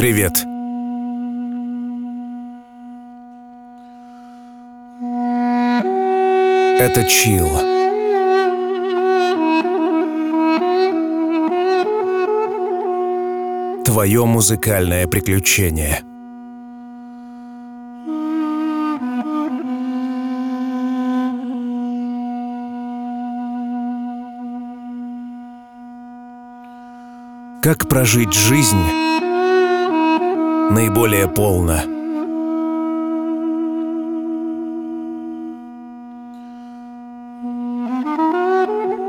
Привет. Это Чил. Твое музыкальное приключение. Как прожить жизнь наиболее полно?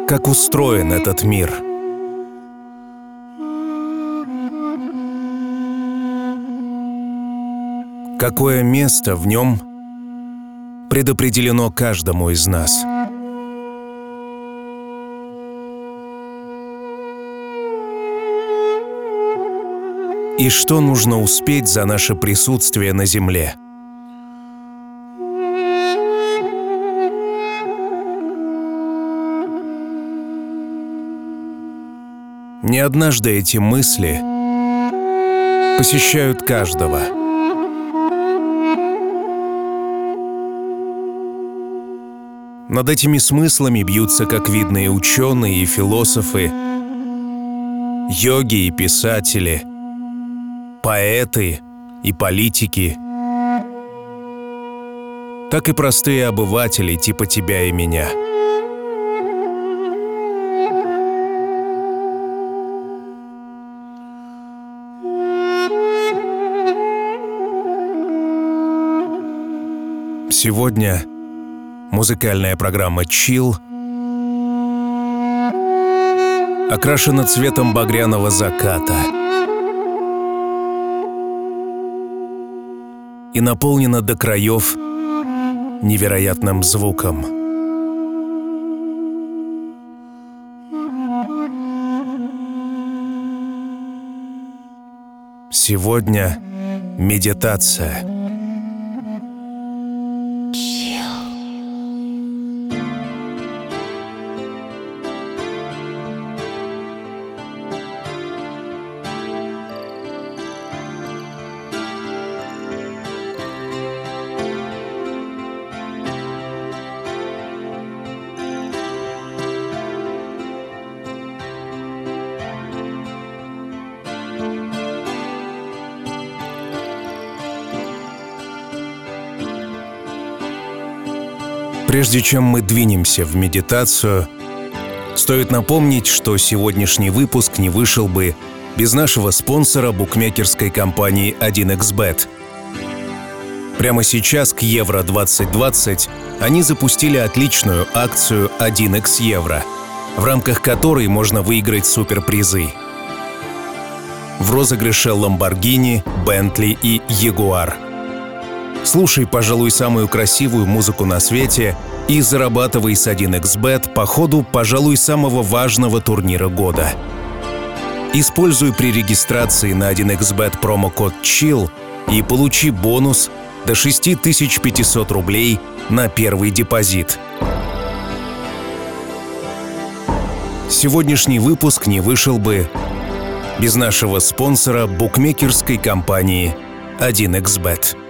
Как устроен этот мир? Какое место в нем предопределено каждому из нас? И что нужно успеть за наше присутствие на Земле? Не однажды эти мысли посещают каждого. Над этими смыслами бьются как видные ученые и философы, йоги и писатели, поэты и политики, так и простые обыватели типа тебя и меня – Сегодня музыкальная программа «Чил» окрашена цветом багряного заката и наполнена до краев невероятным звуком. Сегодня медитация — Прежде чем мы двинемся в медитацию, стоит напомнить, что сегодняшний выпуск не вышел бы без нашего спонсора букмекерской компании 1xBet. Прямо сейчас к Евро 2020 они запустили отличную акцию 1x Евро, в рамках которой можно выиграть суперпризы. В розыгрыше Lamborghini, Bentley и Jaguar – Слушай, пожалуй, самую красивую музыку на свете и зарабатывай с 1xbet по ходу, пожалуй, самого важного турнира года. Используй при регистрации на 1xbet промокод CHILL и получи бонус до 6500 рублей на первый депозит. Сегодняшний выпуск не вышел бы без нашего спонсора букмекерской компании 1xbet.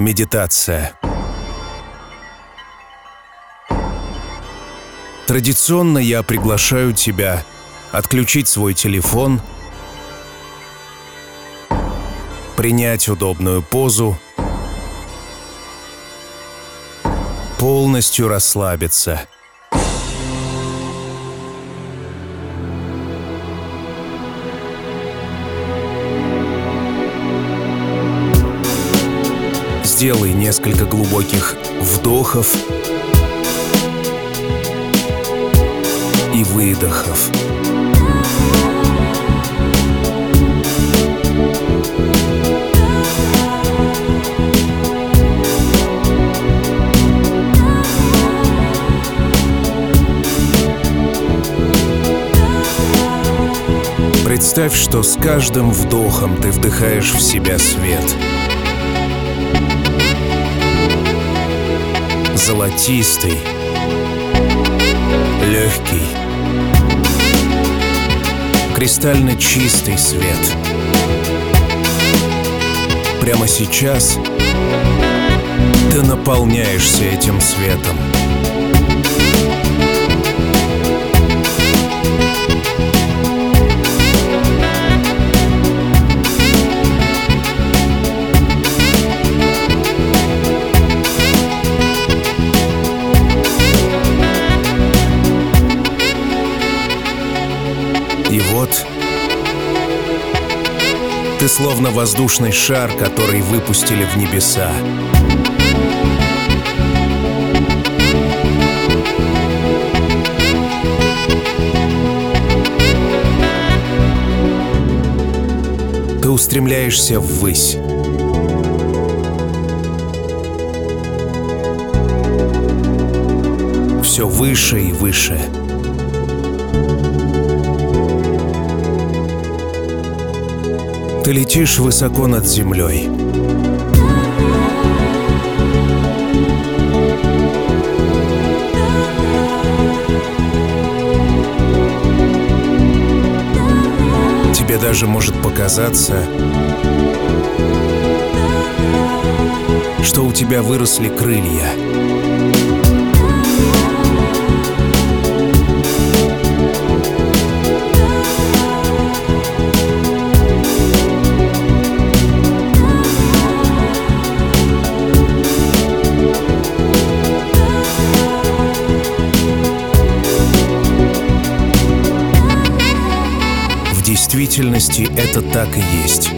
Медитация. Традиционно я приглашаю тебя отключить свой телефон, принять удобную позу, полностью расслабиться – Сделай несколько глубоких вдохов и выдохов. Представь, что с каждым вдохом ты вдыхаешь в себя свет – золотистый, легкий, кристально чистый свет. Прямо сейчас ты наполняешься этим светом. Ты словно воздушный шар, который выпустили в небеса. Ты устремляешься ввысь. Все выше и выше. Ты летишь высоко над землей. Тебе даже может показаться, что у тебя выросли крылья. Действительности это так и есть.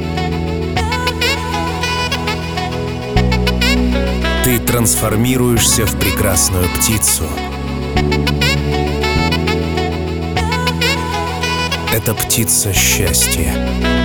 ты трансформируешься в прекрасную птицу. Это птица счастья.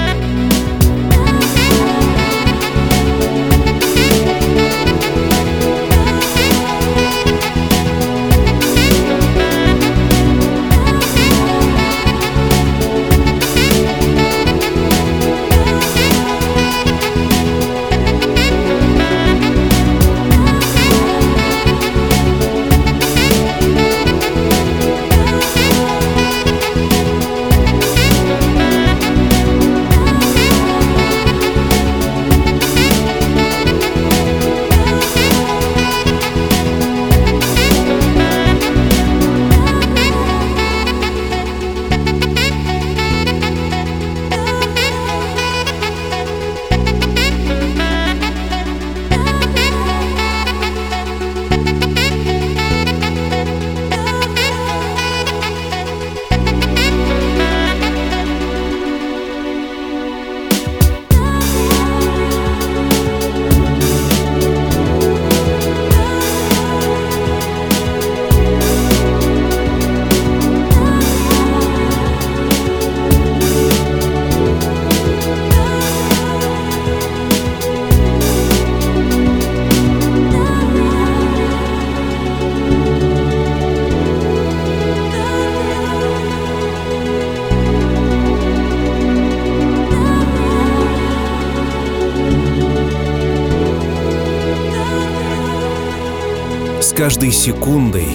Каждой секундой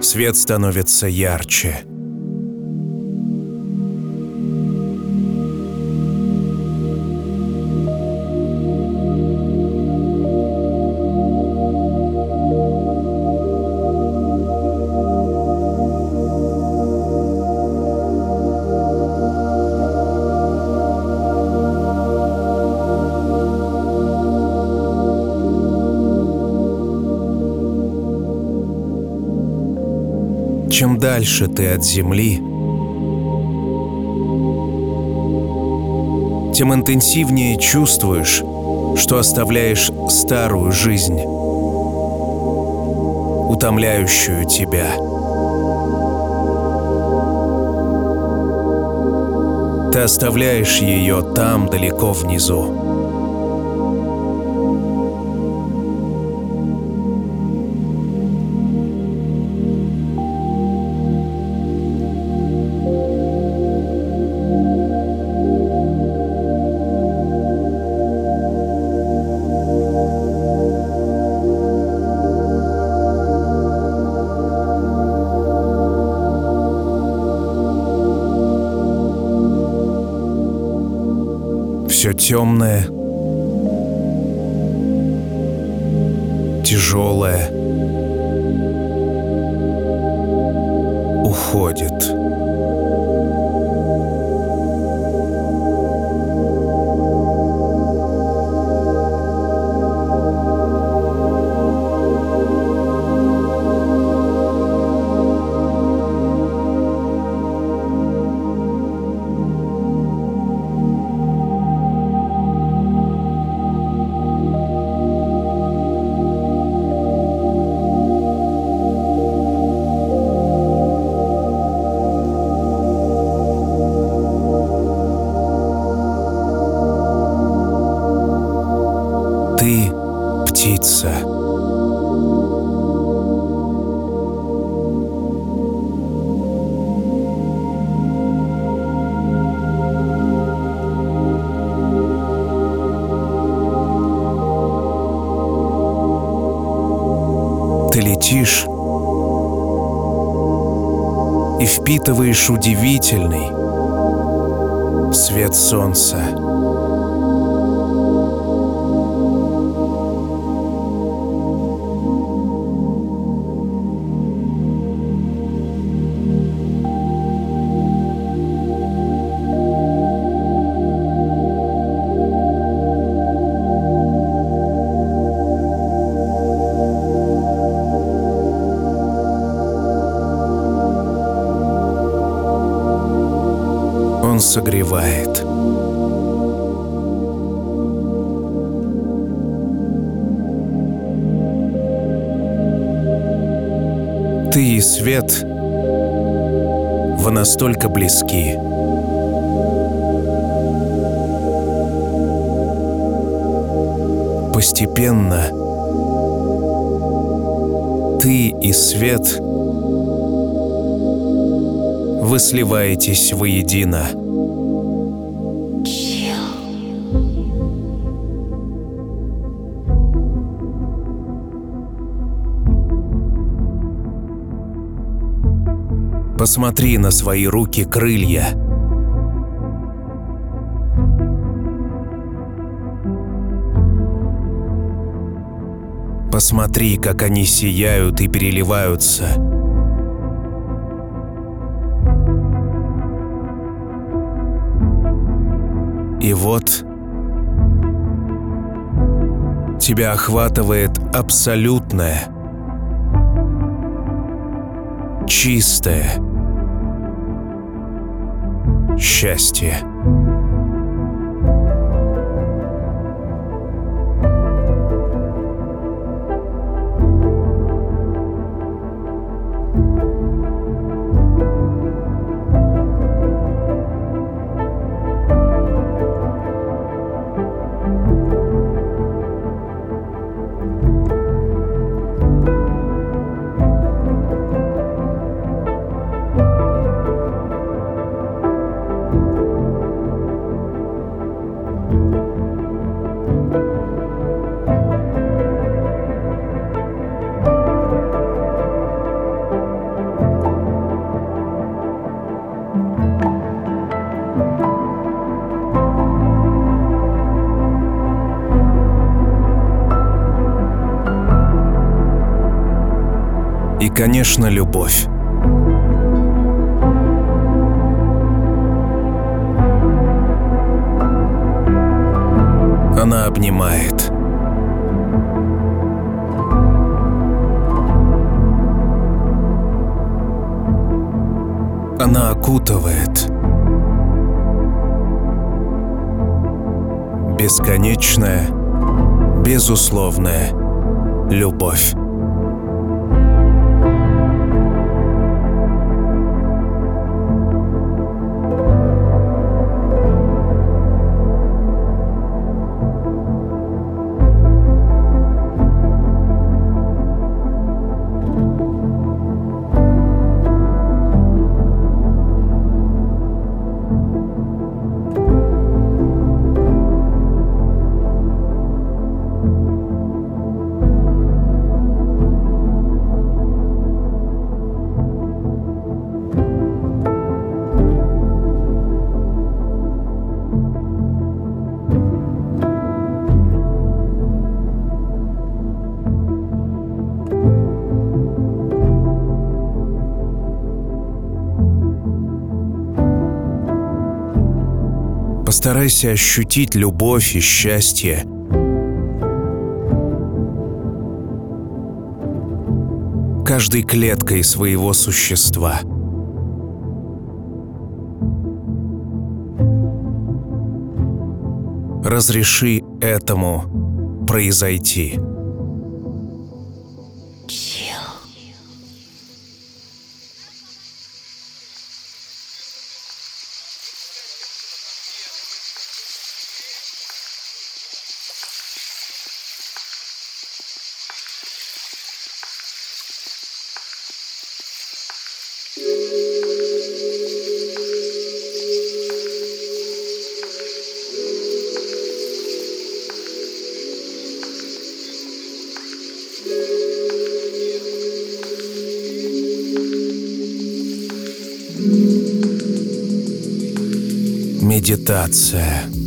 свет становится ярче. Дальше ты от земли, тем интенсивнее чувствуешь, что оставляешь старую жизнь, утомляющую тебя. Ты оставляешь ее там, далеко внизу. Темное, тяжелое уходит. И впитываешь удивительный свет солнца. согревает. Ты и свет, вы настолько близки. Постепенно ты и свет — вы сливаетесь воедино. Посмотри на свои руки крылья. Посмотри, как они сияют и переливаются. И вот тебя охватывает абсолютное, чистое счастье. Конечно, любовь. Она обнимает. Она окутывает. Бесконечная, безусловная любовь. Постарайся ощутить любовь и счастье. Каждой клеткой своего существа. Разреши этому произойти. Медитация.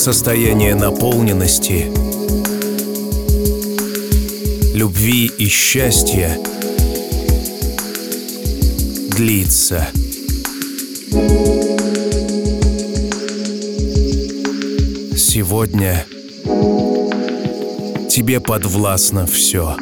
Состояние наполненности, любви и счастья длится. Сегодня тебе подвластно все.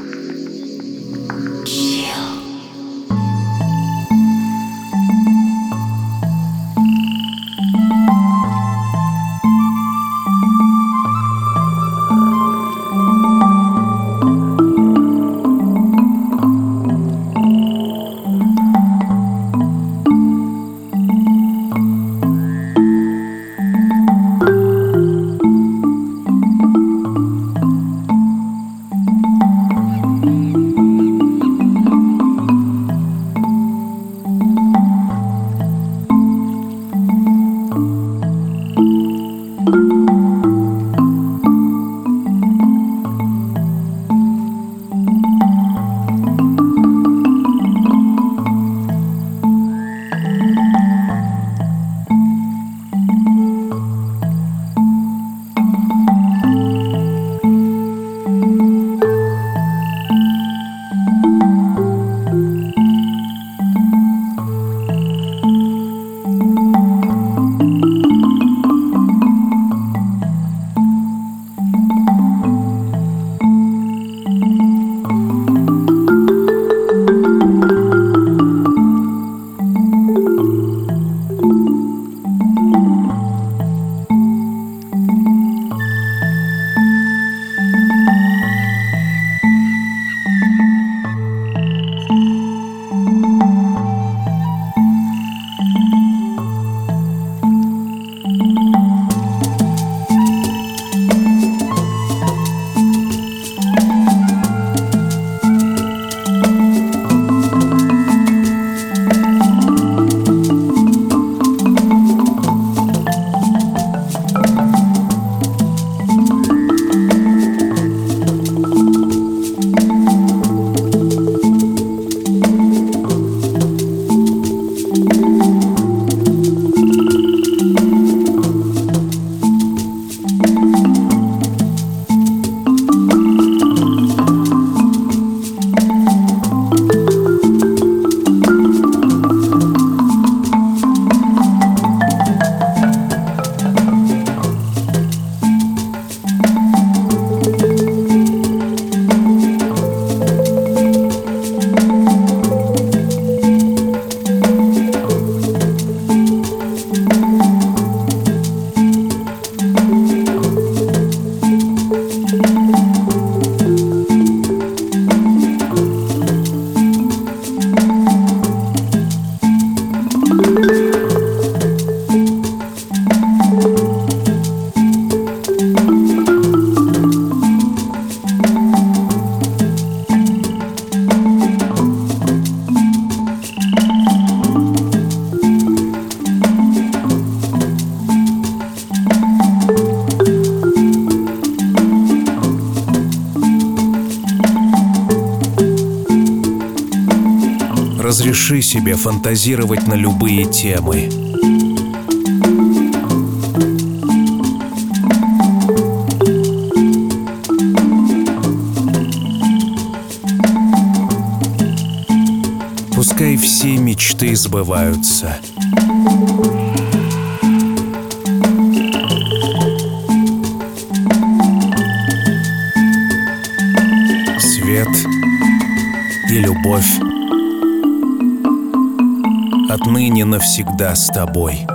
Разреши себе фантазировать на любые темы. Пускай все мечты сбываются. Свет и любовь отныне навсегда с тобой.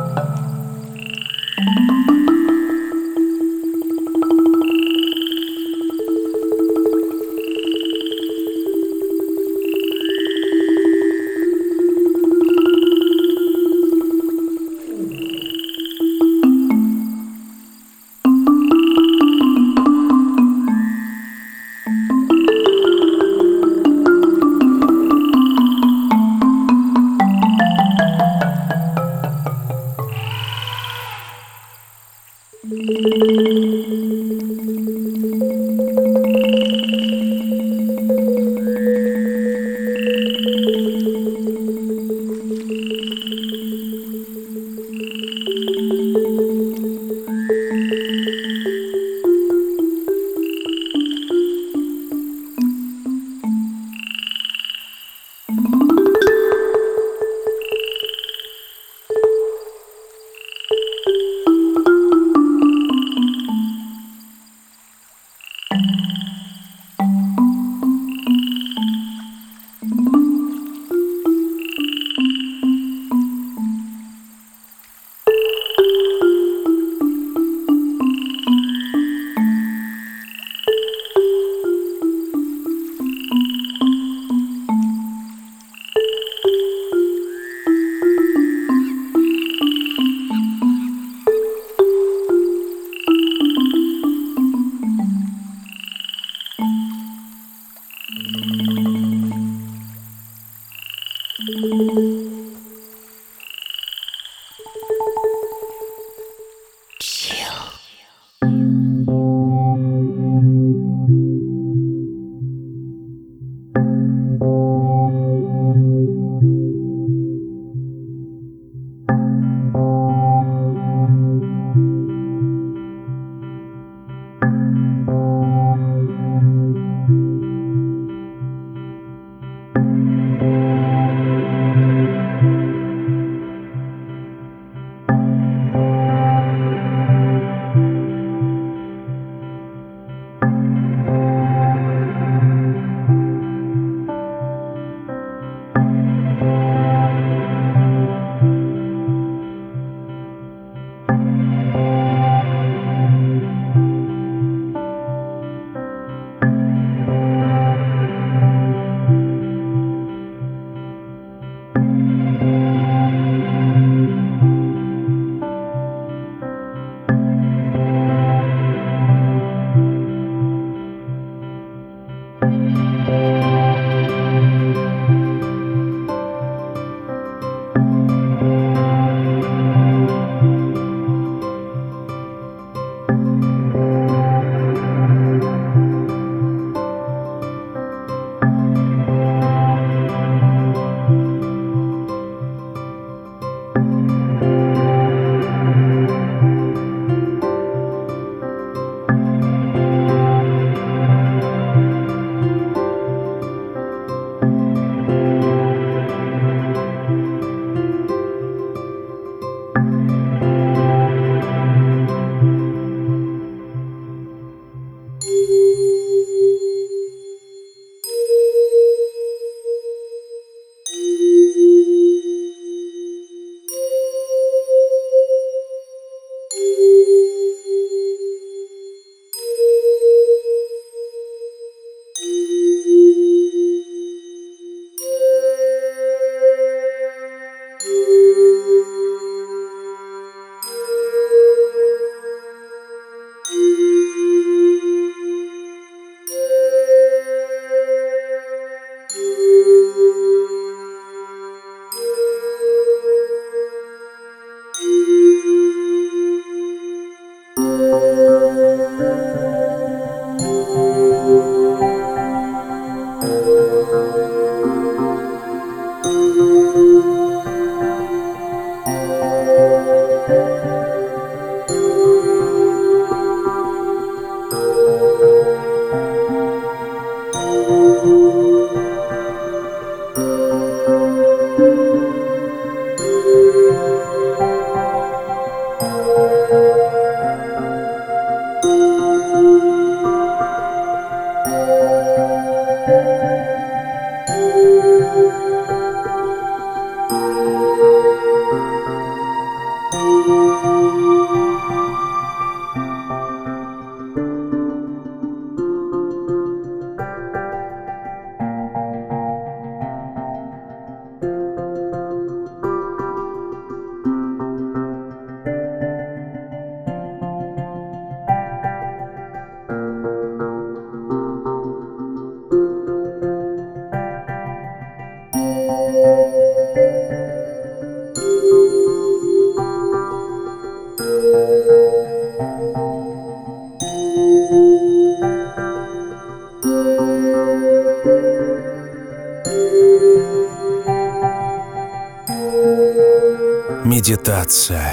Медитация.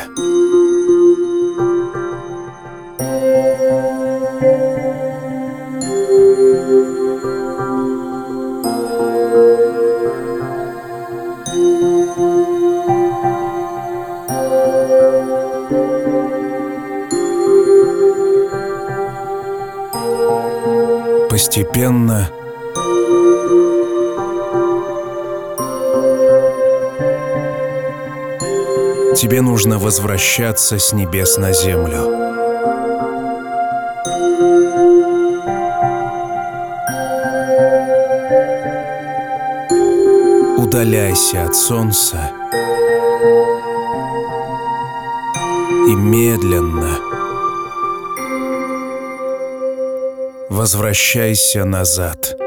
Тебе нужно возвращаться с небес на землю. Удаляйся от солнца и медленно возвращайся назад.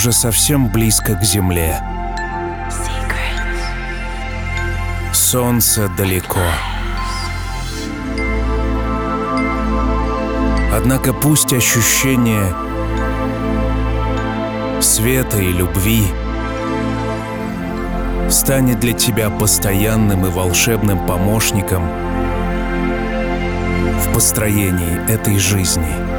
Уже совсем близко к земле. Солнце далеко. Однако пусть ощущение света и любви станет для тебя постоянным и волшебным помощником в построении этой жизни.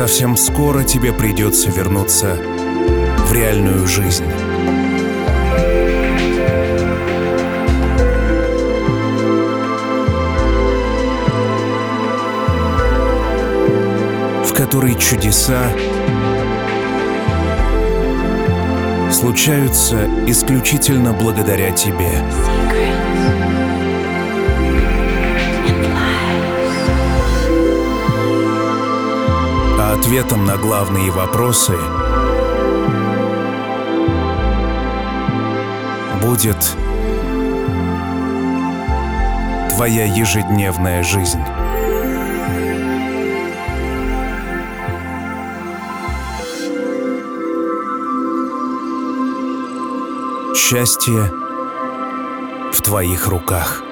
Совсем скоро тебе придется вернуться в реальную жизнь. в которой чудеса случаются исключительно благодаря тебе. А ответом на главные вопросы будет твоя ежедневная жизнь. Счастье в твоих руках.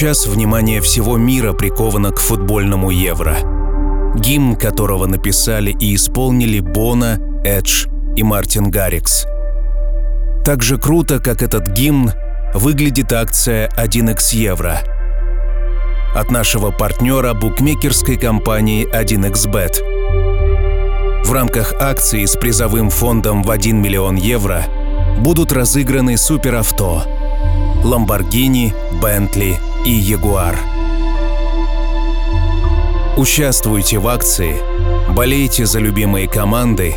Сейчас внимание всего мира приковано к футбольному Евро. Гимн которого написали и исполнили Бона, Эдж и Мартин Гаррикс. Так же круто, как этот гимн, выглядит акция 1x Евро от нашего партнера букмекерской компании 1xBet. В рамках акции с призовым фондом в 1 миллион евро будут разыграны суперавто Lamborghini, Bentley и Jaguar. Участвуйте в акции, болейте за любимые команды,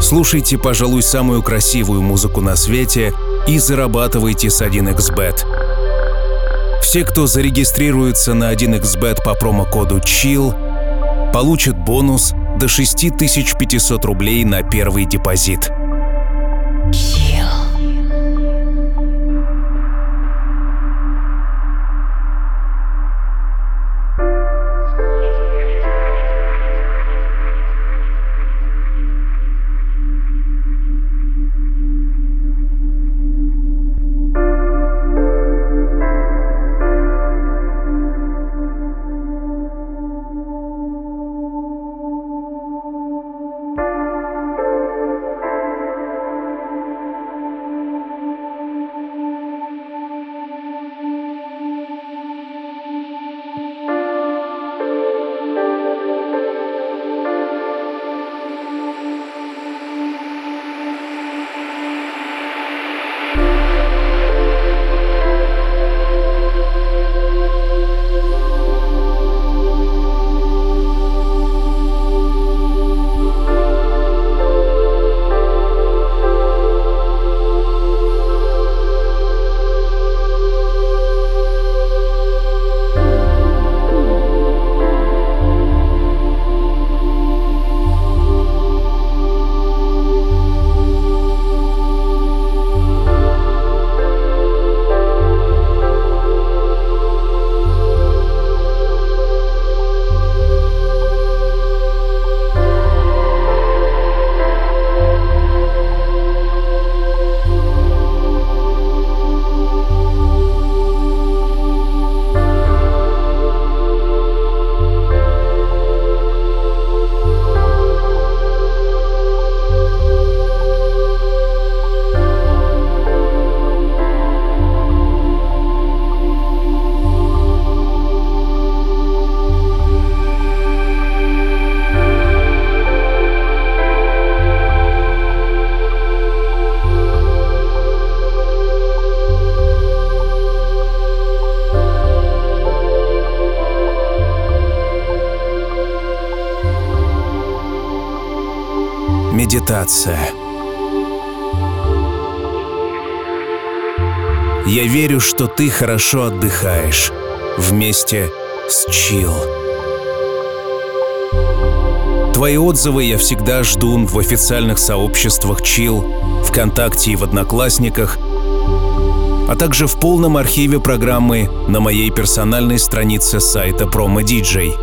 слушайте, пожалуй, самую красивую музыку на свете и зарабатывайте с 1xBet. Все, кто зарегистрируется на 1xBet по промокоду CHILL, получат бонус до 6500 рублей на первый депозит. Медитация. Я верю, что ты хорошо отдыхаешь вместе с Чил. Твои отзывы я всегда жду в официальных сообществах Чил, ВКонтакте и в Одноклассниках, а также в полном архиве программы на моей персональной странице сайта Promo DJ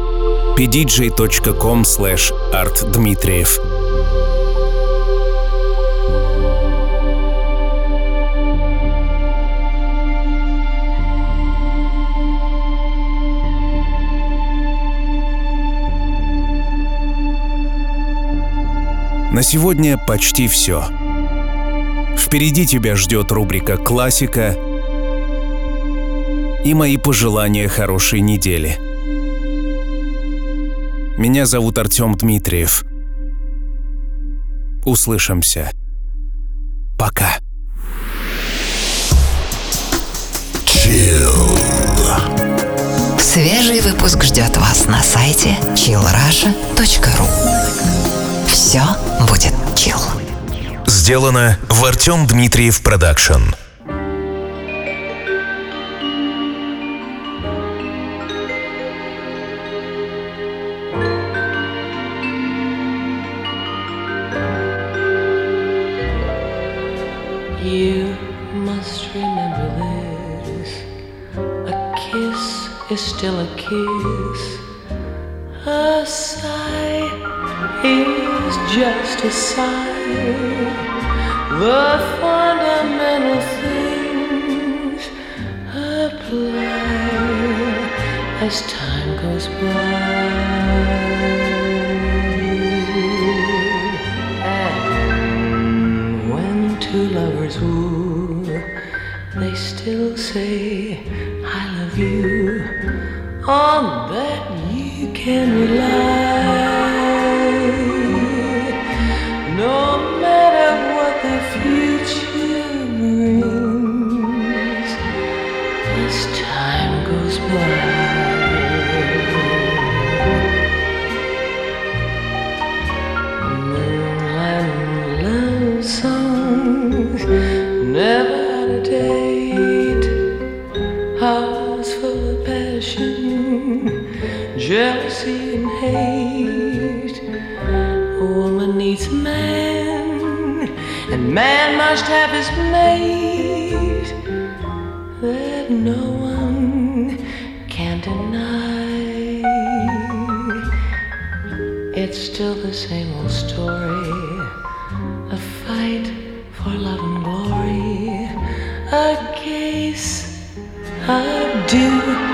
pdj.com slash artdmitriev. На сегодня почти все. Впереди тебя ждет рубрика «Классика» и мои пожелания хорошей недели. Меня зовут Артем Дмитриев. Услышимся. Пока. Chill. Свежий выпуск ждет вас на сайте chillrasha.ru Все будет chill. Сделано в Артем Дмитриев Production. You must remember this. A kiss is still a kiss. The fundamental things apply as time goes by. And when two lovers woo, they still say, I love you. On that you can rely. Hate. A woman needs a man, and man must have his mate. That no one can deny. It's still the same old story. A fight for love and glory. A case of do